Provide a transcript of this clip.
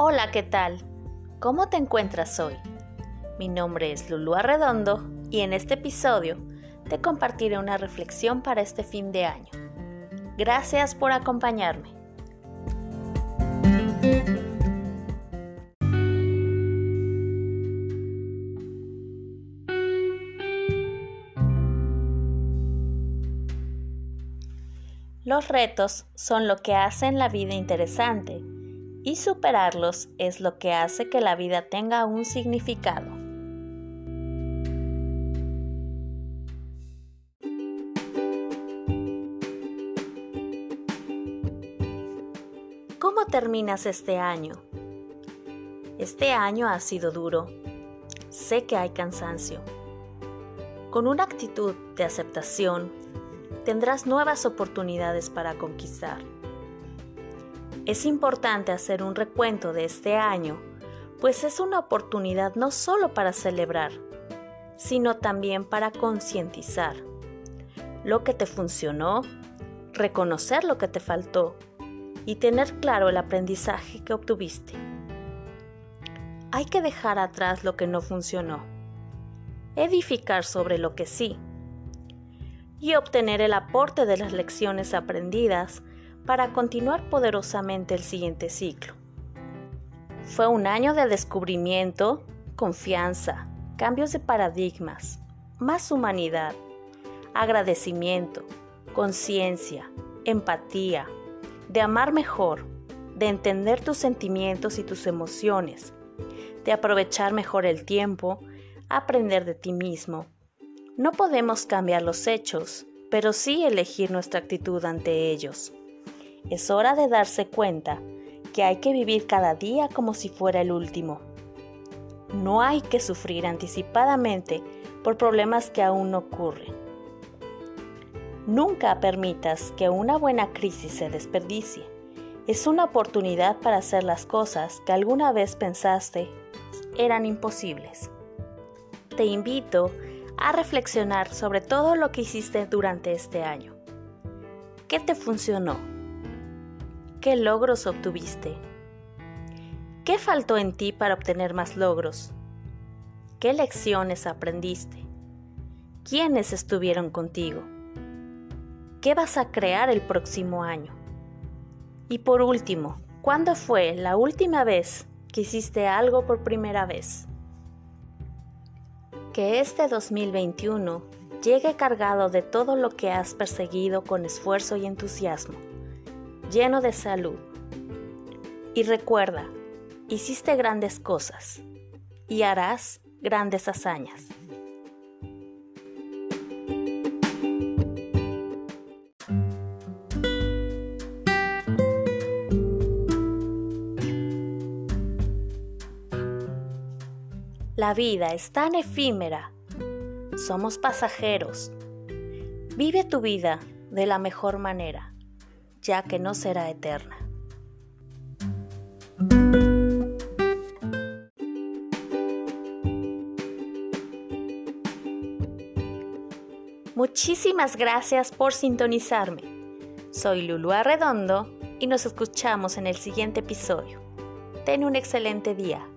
Hola, ¿qué tal? ¿Cómo te encuentras hoy? Mi nombre es Lulu Arredondo y en este episodio te compartiré una reflexión para este fin de año. Gracias por acompañarme. Los retos son lo que hacen la vida interesante y superarlos es lo que hace que la vida tenga un significado. ¿Cómo terminas este año? Este año ha sido duro. Sé que hay cansancio. Con una actitud de aceptación, tendrás nuevas oportunidades para conquistar. Es importante hacer un recuento de este año, pues es una oportunidad no solo para celebrar, sino también para concientizar lo que te funcionó, reconocer lo que te faltó y tener claro el aprendizaje que obtuviste. Hay que dejar atrás lo que no funcionó, edificar sobre lo que sí y obtener el aporte de las lecciones aprendidas para continuar poderosamente el siguiente ciclo. Fue un año de descubrimiento, confianza, cambios de paradigmas, más humanidad, agradecimiento, conciencia, empatía, de amar mejor, de entender tus sentimientos y tus emociones, de aprovechar mejor el tiempo, aprender de ti mismo, no podemos cambiar los hechos, pero sí elegir nuestra actitud ante ellos. Es hora de darse cuenta que hay que vivir cada día como si fuera el último. No hay que sufrir anticipadamente por problemas que aún no ocurren. Nunca permitas que una buena crisis se desperdicie. Es una oportunidad para hacer las cosas que alguna vez pensaste eran imposibles. Te invito a reflexionar sobre todo lo que hiciste durante este año. ¿Qué te funcionó? ¿Qué logros obtuviste? ¿Qué faltó en ti para obtener más logros? ¿Qué lecciones aprendiste? ¿Quiénes estuvieron contigo? ¿Qué vas a crear el próximo año? Y por último, ¿cuándo fue la última vez que hiciste algo por primera vez? Que este 2021 llegue cargado de todo lo que has perseguido con esfuerzo y entusiasmo, lleno de salud. Y recuerda, hiciste grandes cosas y harás grandes hazañas. La vida es tan efímera. Somos pasajeros. Vive tu vida de la mejor manera, ya que no será eterna. Muchísimas gracias por sintonizarme. Soy Lulu Arredondo y nos escuchamos en el siguiente episodio. Ten un excelente día.